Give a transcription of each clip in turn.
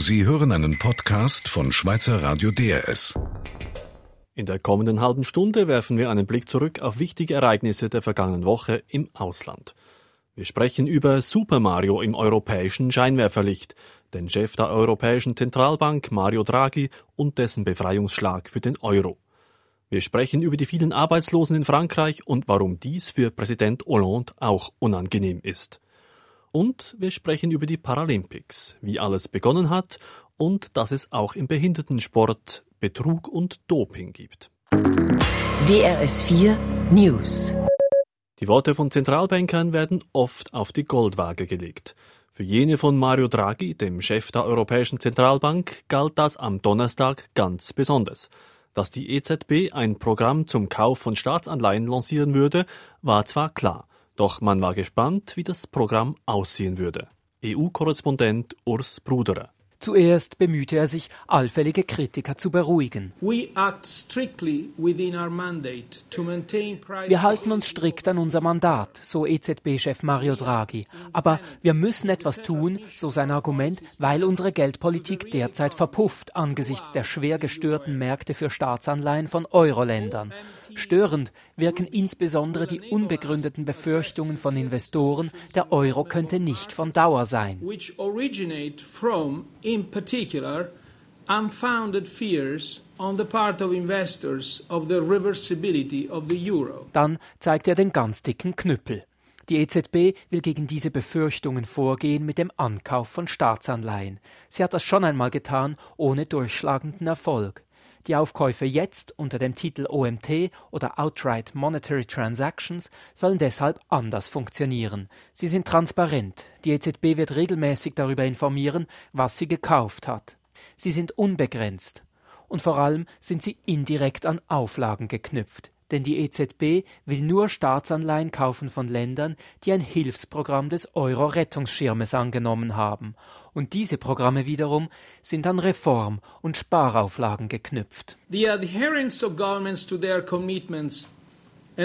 Sie hören einen Podcast von Schweizer Radio DRS. In der kommenden halben Stunde werfen wir einen Blick zurück auf wichtige Ereignisse der vergangenen Woche im Ausland. Wir sprechen über Super Mario im europäischen Scheinwerferlicht, den Chef der Europäischen Zentralbank Mario Draghi und dessen Befreiungsschlag für den Euro. Wir sprechen über die vielen Arbeitslosen in Frankreich und warum dies für Präsident Hollande auch unangenehm ist. Und wir sprechen über die Paralympics, wie alles begonnen hat und dass es auch im Behindertensport Betrug und Doping gibt. DRS4 News. Die Worte von Zentralbankern werden oft auf die Goldwaage gelegt. Für jene von Mario Draghi, dem Chef der Europäischen Zentralbank, galt das am Donnerstag ganz besonders. Dass die EZB ein Programm zum Kauf von Staatsanleihen lancieren würde, war zwar klar. Doch man war gespannt, wie das Programm aussehen würde. EU-Korrespondent Urs Bruderer. Zuerst bemühte er sich, allfällige Kritiker zu beruhigen. Wir halten uns strikt an unser Mandat, so EZB-Chef Mario Draghi. Aber wir müssen etwas tun, so sein Argument, weil unsere Geldpolitik derzeit verpufft angesichts der schwer gestörten Märkte für Staatsanleihen von Euro-Ländern. Störend wirken insbesondere die unbegründeten Befürchtungen von Investoren, der Euro könnte nicht von Dauer sein. Unfounded fears on the part of investors of the reversibility of the euro. Dann zeigt er den ganz dicken Knüppel. Die EZB will gegen diese Befürchtungen vorgehen mit dem Ankauf von Staatsanleihen. Sie hat das schon einmal getan, ohne durchschlagenden Erfolg. Die Aufkäufe jetzt unter dem Titel OMT oder Outright Monetary Transactions sollen deshalb anders funktionieren. Sie sind transparent. Die EZB wird regelmäßig darüber informieren, was sie gekauft hat. Sie sind unbegrenzt. Und vor allem sind sie indirekt an Auflagen geknüpft denn die EZB will nur Staatsanleihen kaufen von Ländern, die ein Hilfsprogramm des Euro-Rettungsschirmes angenommen haben, und diese Programme wiederum sind an Reform- und Sparauflagen geknüpft. The adherence of governments to their commitments e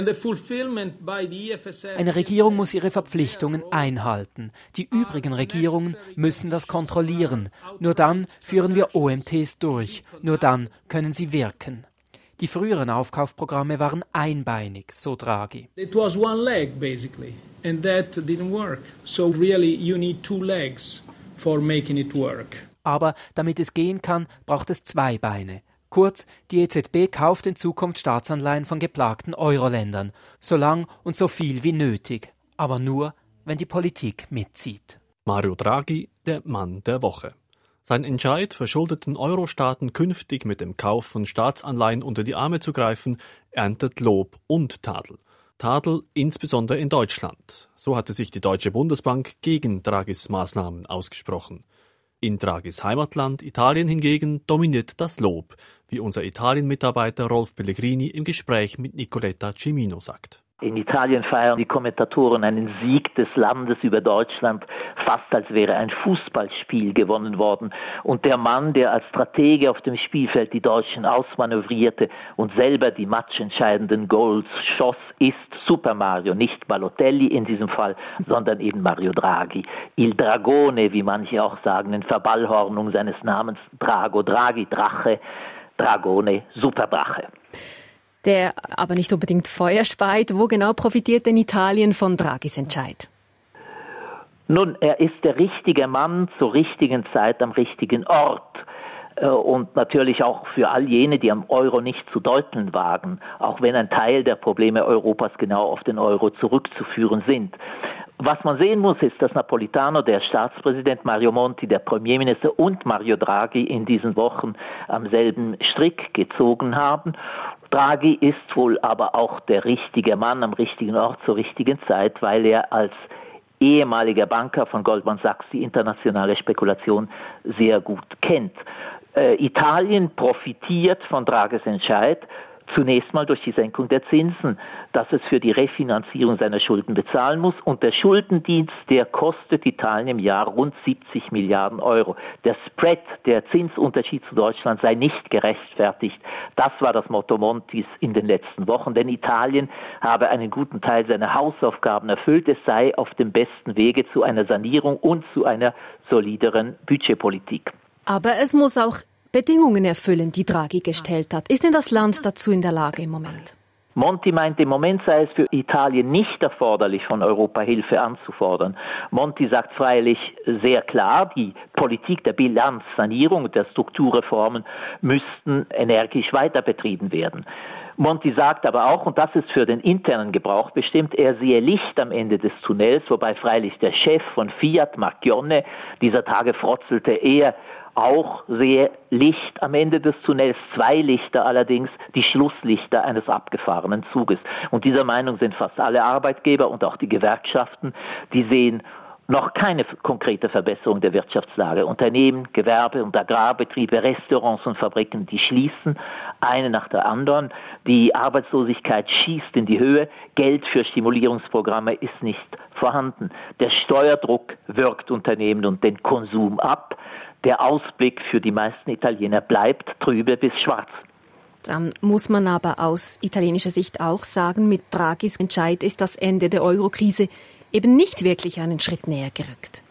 eine Regierung muss ihre Verpflichtungen einhalten. Die übrigen Regierungen müssen das kontrollieren. Nur dann führen wir OMTs durch. Nur dann können sie wirken. Die früheren Aufkaufprogramme waren einbeinig, so Draghi. It was one leg basically, and that didn't work. So really you need two legs for making it work. Aber damit es gehen kann, braucht es zwei Beine. Kurz, die EZB kauft in Zukunft Staatsanleihen von geplagten Euro-Ländern, so lang und so viel wie nötig, aber nur, wenn die Politik mitzieht. Mario Draghi, der Mann der Woche. Sein Entscheid, verschuldeten Euro-Staaten künftig mit dem Kauf von Staatsanleihen unter die Arme zu greifen, erntet Lob und Tadel. Tadel insbesondere in Deutschland. So hatte sich die Deutsche Bundesbank gegen Draghis Maßnahmen ausgesprochen. In Draghis Heimatland Italien hingegen dominiert das Lob, wie unser Italien-Mitarbeiter Rolf Pellegrini im Gespräch mit Nicoletta Cimino sagt. In Italien feiern die Kommentatoren einen Sieg des Landes über Deutschland, fast als wäre ein Fußballspiel gewonnen worden. Und der Mann, der als Stratege auf dem Spielfeld die Deutschen ausmanövrierte und selber die matchentscheidenden Goals schoss, ist Super Mario, nicht Balotelli in diesem Fall, sondern eben Mario Draghi. Il Dragone, wie manche auch sagen, in Verballhornung seines Namens Drago Draghi, Drache, Dragone, Superdrache der aber nicht unbedingt Feuer speit. Wo genau profitiert denn Italien von Draghis Entscheid? Nun, er ist der richtige Mann zur richtigen Zeit am richtigen Ort äh, und natürlich auch für all jene, die am Euro nicht zu deuteln wagen, auch wenn ein Teil der Probleme Europas genau auf den Euro zurückzuführen sind. Was man sehen muss, ist, dass Napolitano, der Staatspräsident Mario Monti, der Premierminister und Mario Draghi in diesen Wochen am selben Strick gezogen haben Draghi ist wohl aber auch der richtige Mann am richtigen Ort zur richtigen Zeit, weil er als ehemaliger Banker von Goldman Sachs die internationale Spekulation sehr gut kennt. Äh, Italien profitiert von Draghis Entscheid Zunächst mal durch die Senkung der Zinsen, dass es für die Refinanzierung seiner Schulden bezahlen muss. Und der Schuldendienst, der kostet Italien im Jahr rund 70 Milliarden Euro. Der Spread, der Zinsunterschied zu Deutschland sei nicht gerechtfertigt. Das war das Motto Montis in den letzten Wochen. Denn Italien habe einen guten Teil seiner Hausaufgaben erfüllt. Es sei auf dem besten Wege zu einer Sanierung und zu einer solideren Budgetpolitik. Aber es muss auch Bedingungen erfüllen, die Draghi gestellt hat. Ist denn das Land dazu in der Lage im Moment? Monti meint, im Moment sei es für Italien nicht erforderlich, von Europa Hilfe anzufordern. Monti sagt freilich sehr klar, die Politik der Bilanzsanierung der Strukturreformen müssten energisch weiter betrieben werden. Monti sagt aber auch, und das ist für den internen Gebrauch bestimmt, er sehe Licht am Ende des Tunnels, wobei freilich der Chef von Fiat, Marchionne, dieser Tage frotzelte, er auch sehe Licht am Ende des Tunnels, zwei Lichter allerdings, die Schlusslichter eines abgefahrenen Zuges. Und dieser Meinung sind fast alle Arbeitgeber und auch die Gewerkschaften, die sehen noch keine konkrete Verbesserung der Wirtschaftslage. Unternehmen, Gewerbe und Agrarbetriebe, Restaurants und Fabriken, die schließen, eine nach der anderen. Die Arbeitslosigkeit schießt in die Höhe. Geld für Stimulierungsprogramme ist nicht vorhanden. Der Steuerdruck wirkt Unternehmen und den Konsum ab. Der Ausblick für die meisten Italiener bleibt trübe bis schwarz. Dann muss man aber aus italienischer Sicht auch sagen, mit Draghis Entscheid ist das Ende der Eurokrise eben nicht wirklich einen Schritt näher gerückt.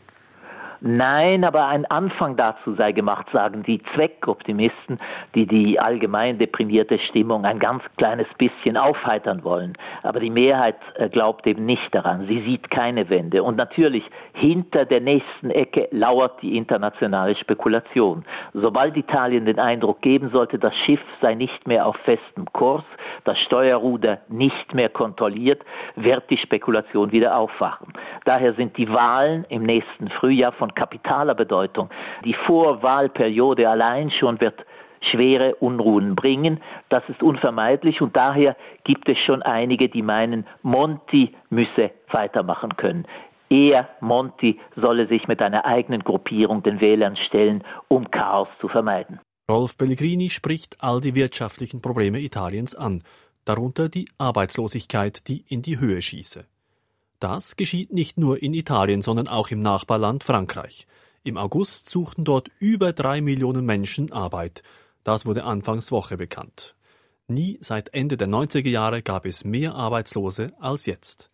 Nein, aber ein Anfang dazu sei gemacht, sagen die Zweckoptimisten, die die allgemein deprimierte Stimmung ein ganz kleines bisschen aufheitern wollen. Aber die Mehrheit äh, glaubt eben nicht daran. Sie sieht keine Wende. Und natürlich, hinter der nächsten Ecke lauert die internationale Spekulation. Sobald Italien den Eindruck geben sollte, das Schiff sei nicht mehr auf festem Kurs, das Steuerruder nicht mehr kontrolliert, wird die Spekulation wieder aufwachen. Daher sind die Wahlen im nächsten Frühjahr von kapitaler Bedeutung. Die Vorwahlperiode allein schon wird schwere Unruhen bringen. Das ist unvermeidlich und daher gibt es schon einige, die meinen, Monti müsse weitermachen können. Er, Monti, solle sich mit einer eigenen Gruppierung den Wählern stellen, um Chaos zu vermeiden. Rolf Pellegrini spricht all die wirtschaftlichen Probleme Italiens an, darunter die Arbeitslosigkeit, die in die Höhe schieße. Das geschieht nicht nur in Italien, sondern auch im Nachbarland Frankreich. Im August suchten dort über drei Millionen Menschen Arbeit. Das wurde Anfangswoche bekannt. Nie seit Ende der 90er Jahre gab es mehr Arbeitslose als jetzt.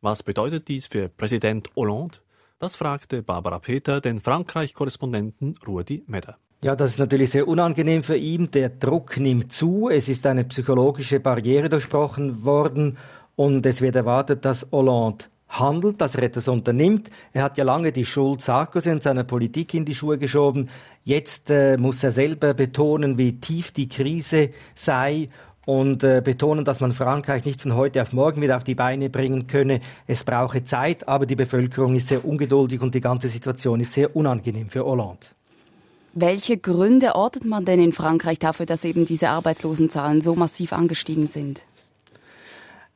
Was bedeutet dies für Präsident Hollande? Das fragte Barbara Peter den Frankreich-Korrespondenten Rudi Meder. Ja, das ist natürlich sehr unangenehm für ihn. Der Druck nimmt zu. Es ist eine psychologische Barriere durchbrochen worden und es wird erwartet, dass Hollande handelt, dass er etwas unternimmt. Er hat ja lange die Schuld Sarkozy und seiner Politik in die Schuhe geschoben. Jetzt äh, muss er selber betonen, wie tief die Krise sei und äh, betonen, dass man Frankreich nicht von heute auf morgen wieder auf die Beine bringen könne. Es brauche Zeit, aber die Bevölkerung ist sehr ungeduldig und die ganze Situation ist sehr unangenehm für Hollande. Welche Gründe ortet man denn in Frankreich dafür, dass eben diese Arbeitslosenzahlen so massiv angestiegen sind?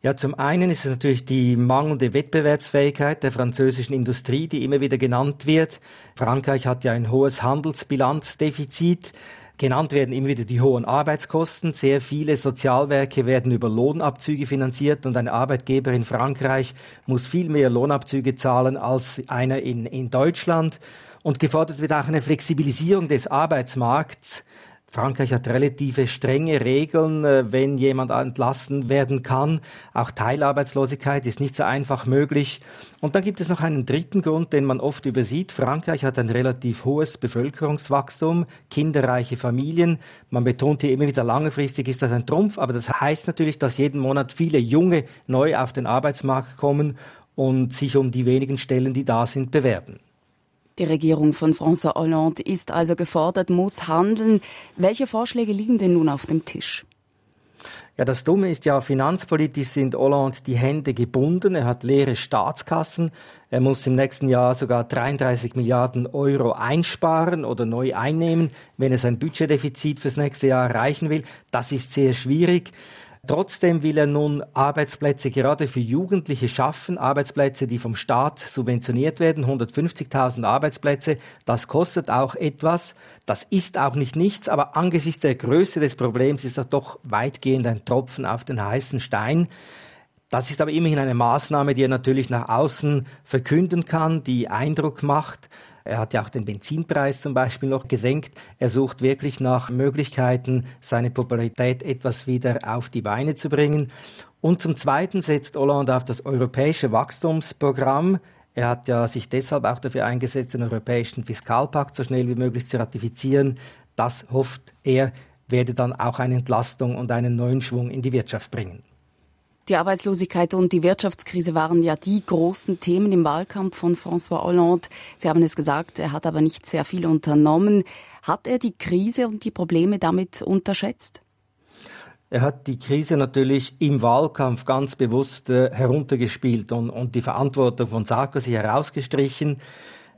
Ja, zum einen ist es natürlich die mangelnde Wettbewerbsfähigkeit der französischen Industrie, die immer wieder genannt wird. Frankreich hat ja ein hohes Handelsbilanzdefizit. Genannt werden immer wieder die hohen Arbeitskosten. Sehr viele Sozialwerke werden über Lohnabzüge finanziert und ein Arbeitgeber in Frankreich muss viel mehr Lohnabzüge zahlen als einer in, in Deutschland. Und gefordert wird auch eine Flexibilisierung des Arbeitsmarkts. Frankreich hat relative strenge Regeln, äh, wenn jemand entlassen werden kann. Auch Teilarbeitslosigkeit ist nicht so einfach möglich. Und dann gibt es noch einen dritten Grund, den man oft übersieht. Frankreich hat ein relativ hohes Bevölkerungswachstum, kinderreiche Familien. Man betont hier immer wieder, langfristig ist das ein Trumpf, aber das heißt natürlich, dass jeden Monat viele Junge neu auf den Arbeitsmarkt kommen und sich um die wenigen Stellen, die da sind, bewerben. Die Regierung von François Hollande ist also gefordert, muss handeln. Welche Vorschläge liegen denn nun auf dem Tisch? Ja, das Dumme ist ja, finanzpolitisch sind Hollande die Hände gebunden. Er hat leere Staatskassen. Er muss im nächsten Jahr sogar 33 Milliarden Euro einsparen oder neu einnehmen, wenn er sein Budgetdefizit fürs nächste Jahr erreichen will. Das ist sehr schwierig. Trotzdem will er nun Arbeitsplätze gerade für Jugendliche schaffen, Arbeitsplätze, die vom Staat subventioniert werden, 150.000 Arbeitsplätze. Das kostet auch etwas. Das ist auch nicht nichts, aber angesichts der Größe des Problems ist das doch weitgehend ein Tropfen auf den heißen Stein. Das ist aber immerhin eine Maßnahme, die er natürlich nach außen verkünden kann, die Eindruck macht. Er hat ja auch den Benzinpreis zum Beispiel noch gesenkt. Er sucht wirklich nach Möglichkeiten, seine Popularität etwas wieder auf die Beine zu bringen. Und zum Zweiten setzt Hollande auf das europäische Wachstumsprogramm. Er hat ja sich deshalb auch dafür eingesetzt, den europäischen Fiskalpakt so schnell wie möglich zu ratifizieren. Das hofft er, werde dann auch eine Entlastung und einen neuen Schwung in die Wirtschaft bringen. Die Arbeitslosigkeit und die Wirtschaftskrise waren ja die großen Themen im Wahlkampf von François Hollande. Sie haben es gesagt, er hat aber nicht sehr viel unternommen. Hat er die Krise und die Probleme damit unterschätzt? Er hat die Krise natürlich im Wahlkampf ganz bewusst äh, heruntergespielt und, und die Verantwortung von Sarkozy herausgestrichen.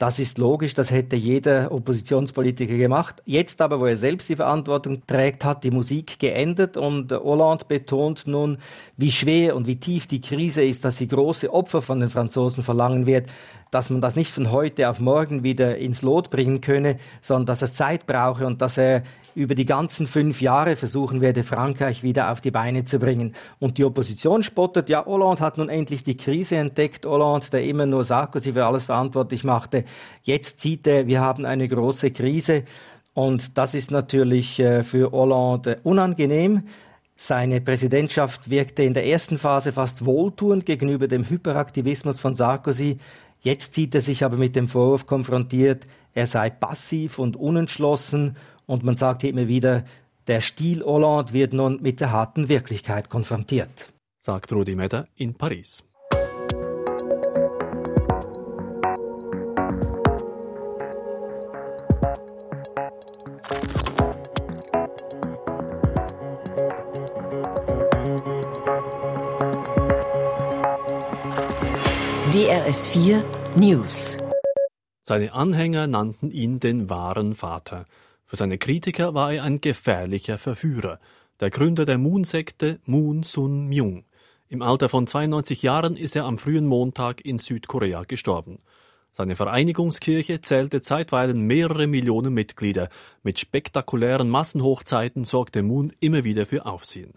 Das ist logisch, das hätte jeder Oppositionspolitiker gemacht. Jetzt aber, wo er selbst die Verantwortung trägt, hat die Musik geändert und Hollande betont nun, wie schwer und wie tief die Krise ist, dass sie große Opfer von den Franzosen verlangen wird, dass man das nicht von heute auf morgen wieder ins Lot bringen könne, sondern dass es Zeit brauche und dass er über die ganzen fünf Jahre versuchen werde, Frankreich wieder auf die Beine zu bringen. Und die Opposition spottet, ja, Hollande hat nun endlich die Krise entdeckt, Hollande, der immer nur Sarkozy für alles verantwortlich machte. Jetzt sieht er, wir haben eine große Krise. Und das ist natürlich äh, für Hollande unangenehm. Seine Präsidentschaft wirkte in der ersten Phase fast wohltuend gegenüber dem Hyperaktivismus von Sarkozy. Jetzt sieht er sich aber mit dem Vorwurf konfrontiert, er sei passiv und unentschlossen und man sagt immer wieder, der Stil Hollande wird nun mit der harten Wirklichkeit konfrontiert. Sagt Rudi Meder in Paris. DRS4 News. Seine Anhänger nannten ihn den wahren Vater. Für seine Kritiker war er ein gefährlicher Verführer, der Gründer der Moon-Sekte Moon Sun Myung. Im Alter von 92 Jahren ist er am frühen Montag in Südkorea gestorben. Seine Vereinigungskirche zählte zeitweilen mehrere Millionen Mitglieder. Mit spektakulären Massenhochzeiten sorgte Moon immer wieder für Aufsehen.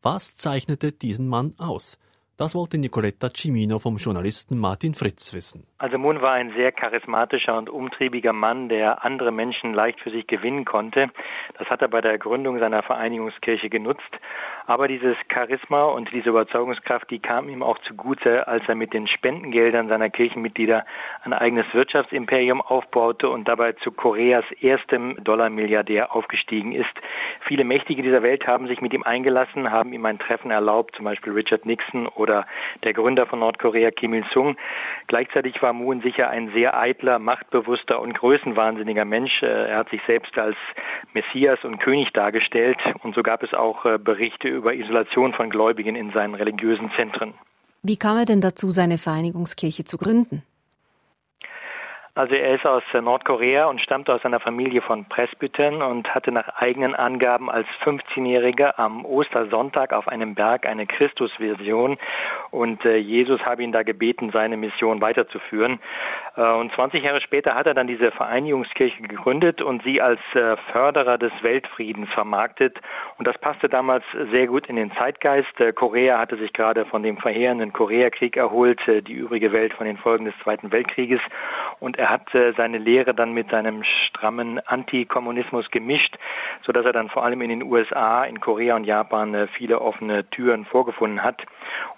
Was zeichnete diesen Mann aus? Das wollte Nicoletta Cimino vom Journalisten Martin Fritz wissen. Also Moon war ein sehr charismatischer und umtriebiger Mann, der andere Menschen leicht für sich gewinnen konnte. Das hat er bei der Gründung seiner Vereinigungskirche genutzt. Aber dieses Charisma und diese Überzeugungskraft, die kam ihm auch zugute, als er mit den Spendengeldern seiner Kirchenmitglieder ein eigenes Wirtschaftsimperium aufbaute und dabei zu Koreas erstem Dollarmilliardär aufgestiegen ist. Viele Mächtige dieser Welt haben sich mit ihm eingelassen, haben ihm ein Treffen erlaubt, zum Beispiel Richard Nixon oder der Gründer von Nordkorea Kim Il-sung. Gleichzeitig war Moon sicher ein sehr eitler, machtbewusster und größenwahnsinniger Mensch. Äh, er hat sich selbst als Messias und König dargestellt und so gab es auch äh, Berichte über Isolation von Gläubigen in seinen religiösen Zentren. Wie kam er denn dazu, seine Vereinigungskirche zu gründen? Also er ist aus Nordkorea und stammt aus einer Familie von Presbytern und hatte nach eigenen Angaben als 15-Jähriger am Ostersonntag auf einem Berg eine Christusvision und äh, Jesus habe ihn da gebeten, seine Mission weiterzuführen. Äh, und 20 Jahre später hat er dann diese Vereinigungskirche gegründet und sie als äh, Förderer des Weltfriedens vermarktet und das passte damals sehr gut in den Zeitgeist. Korea hatte sich gerade von dem verheerenden Koreakrieg erholt, die übrige Welt von den Folgen des Zweiten Weltkrieges und er hat äh, seine Lehre dann mit seinem strammen Antikommunismus gemischt, sodass er dann vor allem in den USA, in Korea und Japan äh, viele offene Türen vorgefunden hat.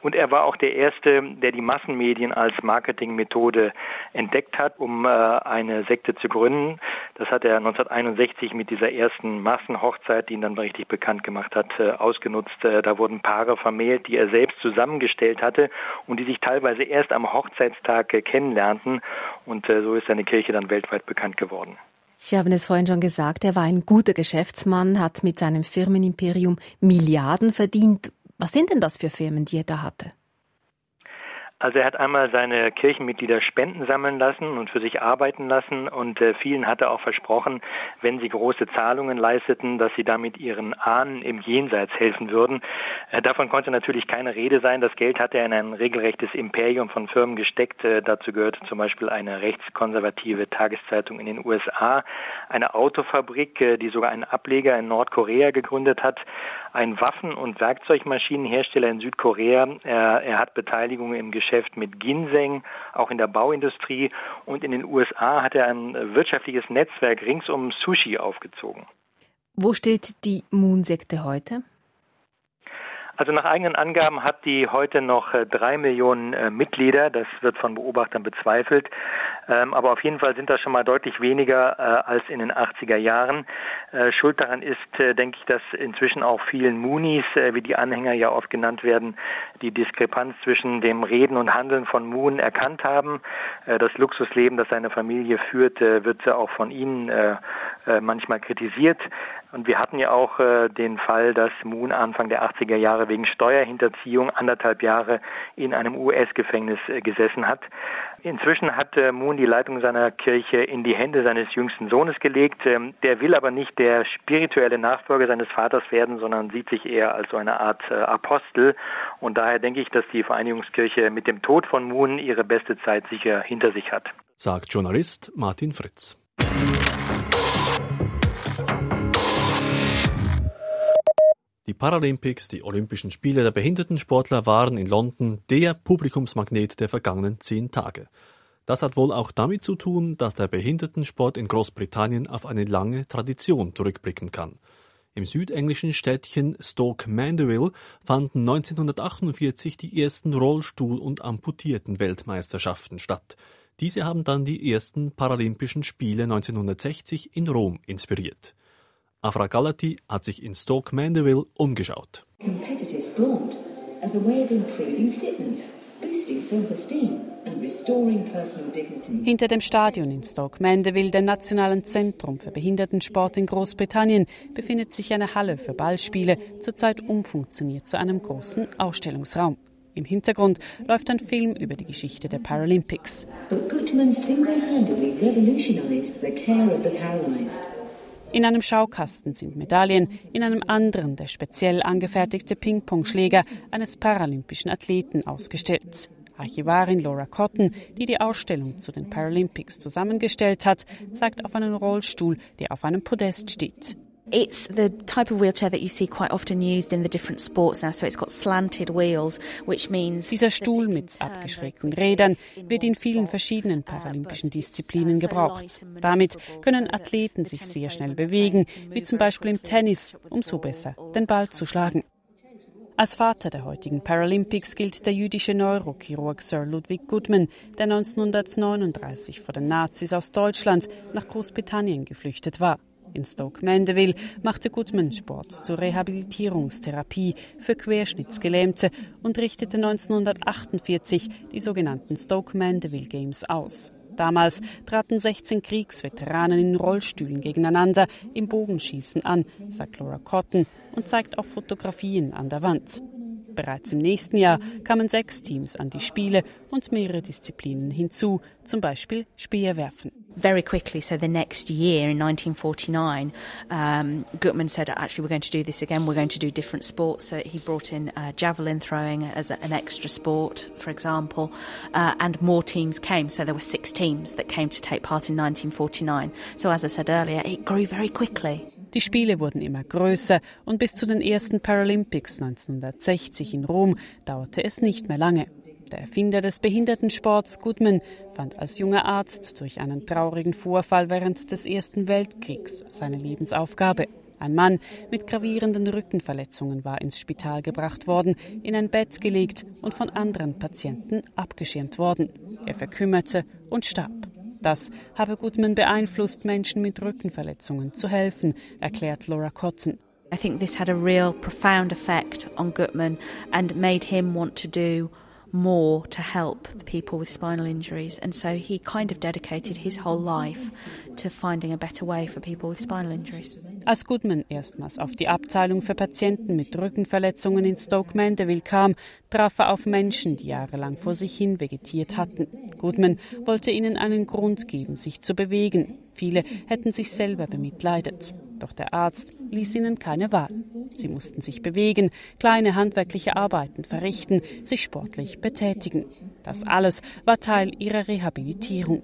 Und er war auch der Erste, der die Massenmedien als Marketingmethode entdeckt hat, um äh, eine Sekte zu gründen. Das hat er 1961 mit dieser ersten Massenhochzeit, die ihn dann richtig bekannt gemacht hat, ausgenutzt. Da wurden Paare vermählt, die er selbst zusammengestellt hatte und die sich teilweise erst am Hochzeitstag kennenlernten. Und so ist seine Kirche dann weltweit bekannt geworden. Sie haben es vorhin schon gesagt, er war ein guter Geschäftsmann, hat mit seinem Firmenimperium Milliarden verdient. Was sind denn das für Firmen, die er da hatte? Also er hat einmal seine Kirchenmitglieder Spenden sammeln lassen und für sich arbeiten lassen und äh, vielen hat er auch versprochen, wenn sie große Zahlungen leisteten, dass sie damit ihren Ahnen im Jenseits helfen würden. Äh, davon konnte natürlich keine Rede sein. Das Geld hat er in ein regelrechtes Imperium von Firmen gesteckt. Äh, dazu gehörte zum Beispiel eine rechtskonservative Tageszeitung in den USA, eine Autofabrik, äh, die sogar einen Ableger in Nordkorea gegründet hat, ein Waffen- und Werkzeugmaschinenhersteller in Südkorea. Er, er hat Beteiligung im Geschäft Geschäft mit Ginseng, auch in der Bauindustrie. Und in den USA hat er ein wirtschaftliches Netzwerk rings um Sushi aufgezogen. Wo steht die Moon-Sekte heute? Also nach eigenen Angaben hat die heute noch äh, drei Millionen äh, Mitglieder. Das wird von Beobachtern bezweifelt. Ähm, aber auf jeden Fall sind das schon mal deutlich weniger äh, als in den 80er Jahren. Schuld daran ist, denke ich, dass inzwischen auch vielen Moonies, wie die Anhänger ja oft genannt werden, die Diskrepanz zwischen dem Reden und Handeln von Moon erkannt haben. Das Luxusleben, das seine Familie führt, wird auch von ihnen manchmal kritisiert. Und wir hatten ja auch äh, den Fall, dass Moon Anfang der 80er Jahre wegen Steuerhinterziehung anderthalb Jahre in einem US-Gefängnis äh, gesessen hat. Inzwischen hat äh, Moon die Leitung seiner Kirche in die Hände seines jüngsten Sohnes gelegt. Ähm, der will aber nicht der spirituelle Nachfolger seines Vaters werden, sondern sieht sich eher als so eine Art äh, Apostel. Und daher denke ich, dass die Vereinigungskirche mit dem Tod von Moon ihre beste Zeit sicher hinter sich hat. Sagt Journalist Martin Fritz. Die Paralympics, die Olympischen Spiele der Behindertensportler, waren in London der Publikumsmagnet der vergangenen zehn Tage. Das hat wohl auch damit zu tun, dass der Behindertensport in Großbritannien auf eine lange Tradition zurückblicken kann. Im südenglischen Städtchen Stoke Mandeville fanden 1948 die ersten Rollstuhl- und Amputierten-Weltmeisterschaften statt. Diese haben dann die ersten Paralympischen Spiele 1960 in Rom inspiriert. Afra Galati hat sich in Stoke Mandeville umgeschaut. Competitive sport as a way of improving fitness, boosting self-esteem hinter dem Stadion in Stoke Mandeville, dem Nationalen Zentrum für Behindertensport in Großbritannien, befindet sich eine Halle für Ballspiele, zurzeit umfunktioniert zu einem großen Ausstellungsraum. Im Hintergrund läuft ein Film über die Geschichte der Paralympics. But Goodman single-handedly revolutionized the care of the paralyzed. In einem Schaukasten sind Medaillen, in einem anderen der speziell angefertigte Ping-Pong-Schläger eines paralympischen Athleten ausgestellt. Archivarin Laura Cotton, die die Ausstellung zu den Paralympics zusammengestellt hat, zeigt auf einen Rollstuhl, der auf einem Podest steht. It's the type of wheelchair that you see quite often used in the different sports now. So it's got slanted wheels, which means Dieser Stuhl mit abgeschrägten Rädern wird in vielen verschiedenen paralympischen Disziplinen gebraucht. Damit können Athleten sich sehr schnell bewegen, wie zum Beispiel im Tennis, um so besser den Ball zu schlagen. Als Vater der heutigen Paralympics gilt der jüdische Neurochirurg Sir Ludwig Goodman, der 1939 vor den Nazis aus Deutschland nach Großbritannien geflüchtet war. In Stoke Mandeville machte Goodman Sport zur Rehabilitierungstherapie für Querschnittsgelähmte und richtete 1948 die sogenannten Stoke Mandeville Games aus. Damals traten 16 Kriegsveteranen in Rollstühlen gegeneinander im Bogenschießen an, sagt Laura Cotton und zeigt auch Fotografien an der Wand. Bereits im nächsten Jahr kamen sechs Teams an die Spiele und mehrere Disziplinen hinzu, zum Beispiel Speerwerfen. Very quickly, so the next year in 1949, um, Gutman said, actually, we're going to do this again. We're going to do different sports. So he brought in uh, javelin throwing as a, an extra sport, for example, uh, and more teams came. So there were six teams that came to take part in 1949. So as I said earlier, it grew very quickly. Die Spiele wurden immer größer und bis zu den ersten Paralympics 1960 in Rom dauerte es nicht mehr lange. Der Erfinder des Behindertensports Goodman fand als junger Arzt durch einen traurigen Vorfall während des Ersten Weltkriegs seine Lebensaufgabe. Ein Mann mit gravierenden Rückenverletzungen war ins Spital gebracht worden, in ein Bett gelegt und von anderen Patienten abgeschirmt worden. Er verkümmerte und starb. Das habe Goodman beeinflusst, Menschen mit Rückenverletzungen zu helfen, erklärt Laura Cotton. I think this had a real profound effect on Gutman and made him want to do more to help the people with spinal injuries. And so he kind of dedicated his whole life to finding a better way for people with spinal injuries. Als Goodman erstmals auf die Abteilung für Patienten mit Rückenverletzungen in Stoke Mandeville kam, traf er auf Menschen, die jahrelang vor sich hin vegetiert hatten. Goodman wollte ihnen einen Grund geben, sich zu bewegen. Viele hätten sich selber bemitleidet. Doch der Arzt ließ ihnen keine Wahl. Sie mussten sich bewegen, kleine handwerkliche Arbeiten verrichten, sich sportlich betätigen. Das alles war Teil ihrer Rehabilitierung.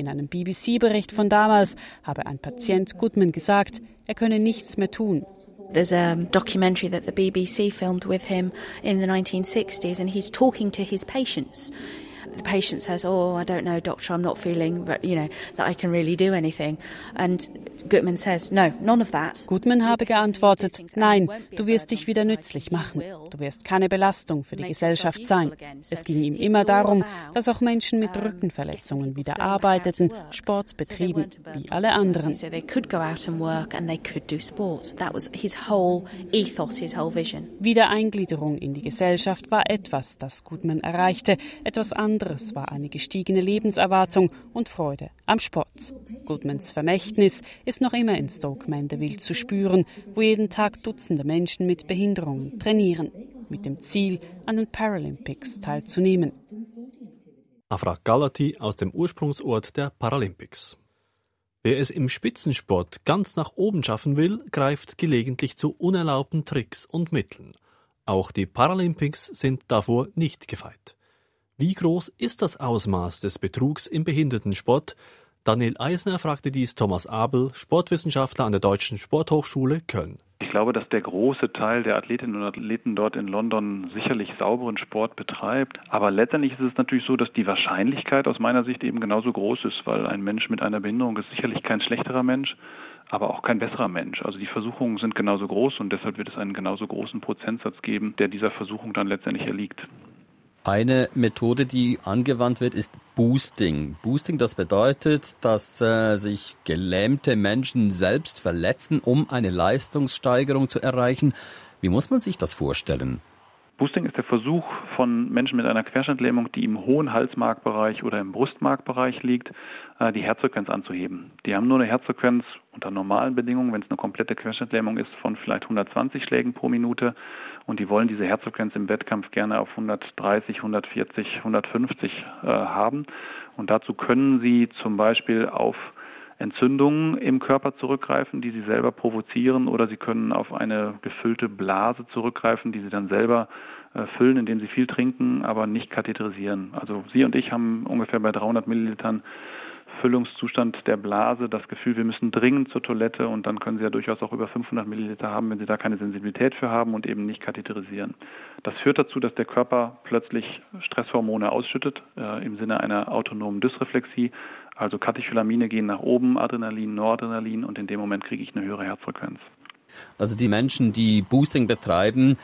In einem BBC-Bericht von damals habe ein Patient Goodman gesagt, er könne nichts mehr tun. There's a documentary that the BBC filmed with him in the 1960s, and he's talking to his patients. The patient says, "Oh, I don't know, doctor, I'm not feeling, you know, that I can really do anything," and Goodman says, "No, none of that." Goodman habe geantwortet, nein, du wirst dich wieder nützlich machen. Du wirst keine Belastung für die Gesellschaft sein. Es ging ihm immer darum, dass auch Menschen mit Rückenverletzungen wieder arbeiteten, Sport betrieben, wie alle anderen. Wiedereingliederung in die Gesellschaft war etwas, das Goodman erreichte. Etwas anderes war eine gestiegene Lebenserwartung und Freude am Sport. Goodmans Vermächtnis ist noch immer in Stoke Mandeville zu spüren, wo jeden Tag Dutzende Menschen mit Behinderungen trainieren, mit dem Ziel, an den Paralympics teilzunehmen. Afra Galati aus dem Ursprungsort der Paralympics. Wer es im Spitzensport ganz nach oben schaffen will, greift gelegentlich zu unerlaubten Tricks und Mitteln. Auch die Paralympics sind davor nicht gefeit. Wie groß ist das Ausmaß des Betrugs im Behindertensport? Daniel Eisner fragte dies Thomas Abel, Sportwissenschaftler an der Deutschen Sporthochschule Köln. Ich glaube, dass der große Teil der Athletinnen und Athleten dort in London sicherlich sauberen Sport betreibt. Aber letztendlich ist es natürlich so, dass die Wahrscheinlichkeit aus meiner Sicht eben genauso groß ist, weil ein Mensch mit einer Behinderung ist sicherlich kein schlechterer Mensch, aber auch kein besserer Mensch. Also die Versuchungen sind genauso groß und deshalb wird es einen genauso großen Prozentsatz geben, der dieser Versuchung dann letztendlich erliegt. Eine Methode, die angewandt wird, ist Boosting. Boosting, das bedeutet, dass äh, sich gelähmte Menschen selbst verletzen, um eine Leistungssteigerung zu erreichen. Wie muss man sich das vorstellen? Boosting ist der Versuch von Menschen mit einer Querschnittlähmung, die im hohen Halsmarkbereich oder im Brustmarkbereich liegt, äh, die Herzfrequenz anzuheben. Die haben nur eine Herzfrequenz unter normalen Bedingungen, wenn es eine komplette Querschnittlähmung ist, von vielleicht 120 Schlägen pro Minute und die wollen diese Herzfrequenz im Wettkampf gerne auf 130, 140, 150 äh, haben und dazu können sie zum Beispiel auf Entzündungen im Körper zurückgreifen, die sie selber provozieren, oder sie können auf eine gefüllte Blase zurückgreifen, die sie dann selber äh, füllen, indem sie viel trinken, aber nicht katheterisieren. Also Sie und ich haben ungefähr bei 300 Millilitern Füllungszustand der Blase das Gefühl, wir müssen dringend zur Toilette und dann können Sie ja durchaus auch über 500 Milliliter haben, wenn Sie da keine Sensibilität für haben und eben nicht katheterisieren. Das führt dazu, dass der Körper plötzlich Stresshormone ausschüttet äh, im Sinne einer autonomen Dysreflexie. Also Katecholamine gehen nach oben, Adrenalin, Noradrenalin und in dem Moment kriege ich eine höhere Herzfrequenz. Also die Menschen, die Boosting betreiben,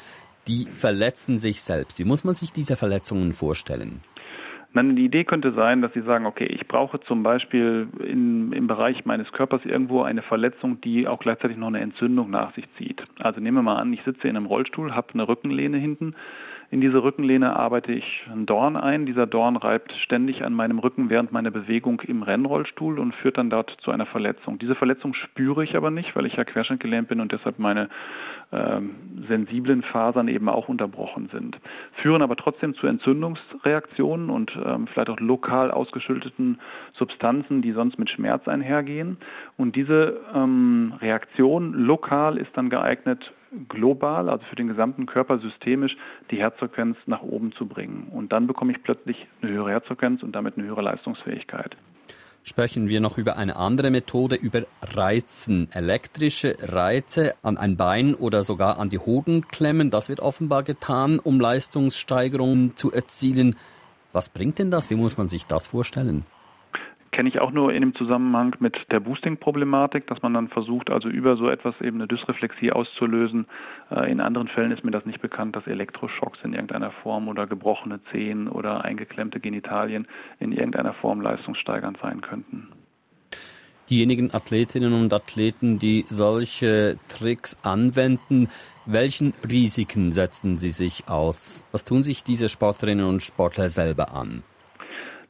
die verletzen sich selbst. Wie muss man sich diese Verletzungen vorstellen? Nein, die Idee könnte sein, dass Sie sagen, okay, ich brauche zum Beispiel in, im Bereich meines Körpers irgendwo eine Verletzung, die auch gleichzeitig noch eine Entzündung nach sich zieht. Also nehmen wir mal an, ich sitze in einem Rollstuhl, habe eine Rückenlehne hinten, in diese Rückenlehne arbeite ich einen Dorn ein. Dieser Dorn reibt ständig an meinem Rücken während meiner Bewegung im Rennrollstuhl und führt dann dort zu einer Verletzung. Diese Verletzung spüre ich aber nicht, weil ich ja querschnittgelähmt bin und deshalb meine ähm, sensiblen Fasern eben auch unterbrochen sind. Führen aber trotzdem zu Entzündungsreaktionen und ähm, vielleicht auch lokal ausgeschütteten Substanzen, die sonst mit Schmerz einhergehen. Und diese ähm, Reaktion lokal ist dann geeignet, global, also für den gesamten Körper systemisch, die Herzfrequenz nach oben zu bringen. Und dann bekomme ich plötzlich eine höhere Herzfrequenz und damit eine höhere Leistungsfähigkeit. Sprechen wir noch über eine andere Methode, über Reizen. Elektrische Reize an ein Bein oder sogar an die Hoden klemmen. Das wird offenbar getan, um Leistungssteigerungen zu erzielen. Was bringt denn das? Wie muss man sich das vorstellen? Kenne ich auch nur in dem Zusammenhang mit der Boosting-Problematik, dass man dann versucht, also über so etwas eben eine Dysreflexie auszulösen. Äh, in anderen Fällen ist mir das nicht bekannt, dass Elektroschocks in irgendeiner Form oder gebrochene Zehen oder eingeklemmte Genitalien in irgendeiner Form leistungssteigernd sein könnten. Diejenigen Athletinnen und Athleten, die solche Tricks anwenden, welchen Risiken setzen sie sich aus? Was tun sich diese Sportlerinnen und Sportler selber an?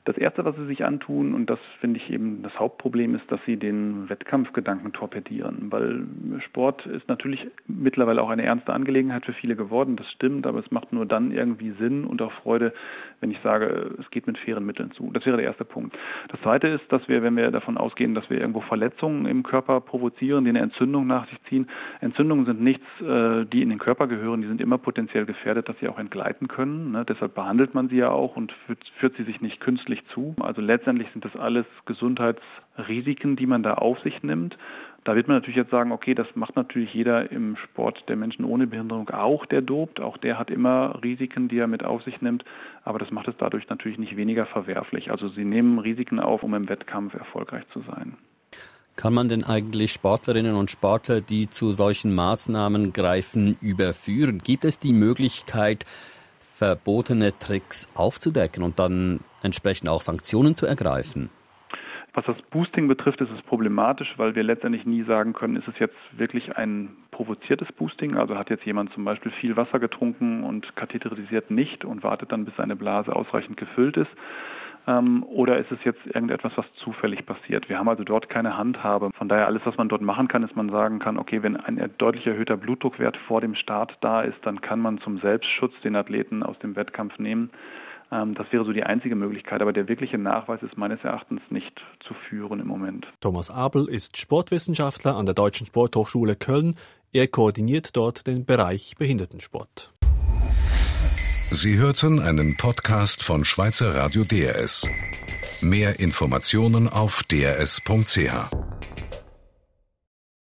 Das Erste, was sie sich antun, und das finde ich eben das Hauptproblem, ist, dass sie den Wettkampfgedanken torpedieren. Weil Sport ist natürlich mittlerweile auch eine ernste Angelegenheit für viele geworden, das stimmt, aber es macht nur dann irgendwie Sinn und auch Freude, wenn ich sage, es geht mit fairen Mitteln zu. Das wäre der erste Punkt. Das Zweite ist, dass wir, wenn wir davon ausgehen, dass wir irgendwo Verletzungen im Körper provozieren, die eine Entzündung nach sich ziehen, Entzündungen sind nichts, äh, die in den Körper gehören, die sind immer potenziell gefährdet, dass sie auch entgleiten können. Ne? Deshalb behandelt man sie ja auch und führt, führt sie sich nicht künstlich letztendlich zu. Also letztendlich sind das alles Gesundheitsrisiken, die man da auf sich nimmt. Da wird man natürlich jetzt sagen, okay, das macht natürlich jeder im Sport der Menschen ohne Behinderung auch, der dobt. Auch der hat immer Risiken, die er mit auf sich nimmt. Aber das macht es dadurch natürlich nicht weniger verwerflich. Also sie nehmen Risiken auf, um im Wettkampf erfolgreich zu sein. Kann man denn eigentlich Sportlerinnen und Sportler, die zu solchen Maßnahmen greifen, überführen? Gibt es die Möglichkeit, verbotene Tricks aufzudecken und dann entsprechend auch Sanktionen zu ergreifen? Was das Boosting betrifft, ist es problematisch, weil wir letztendlich nie sagen können, ist es jetzt wirklich ein provoziertes Boosting, also hat jetzt jemand zum Beispiel viel Wasser getrunken und katheterisiert nicht und wartet dann, bis seine Blase ausreichend gefüllt ist oder ist es jetzt irgendetwas, was zufällig passiert? Wir haben also dort keine Handhabe. Von daher alles, was man dort machen kann, ist, man sagen kann, okay, wenn ein deutlich erhöhter Blutdruckwert vor dem Start da ist, dann kann man zum Selbstschutz den Athleten aus dem Wettkampf nehmen. Ähm, das wäre so die einzige Möglichkeit, aber der wirkliche Nachweis ist meines Erachtens nicht zu führen im Moment. Thomas Abel ist Sportwissenschaftler an der Deutschen Sporthochschule Köln. Er koordiniert dort den Bereich Behindertensport. Sie hörten einen Podcast von Schweizer Radio DRS. Mehr Informationen auf drs.ch.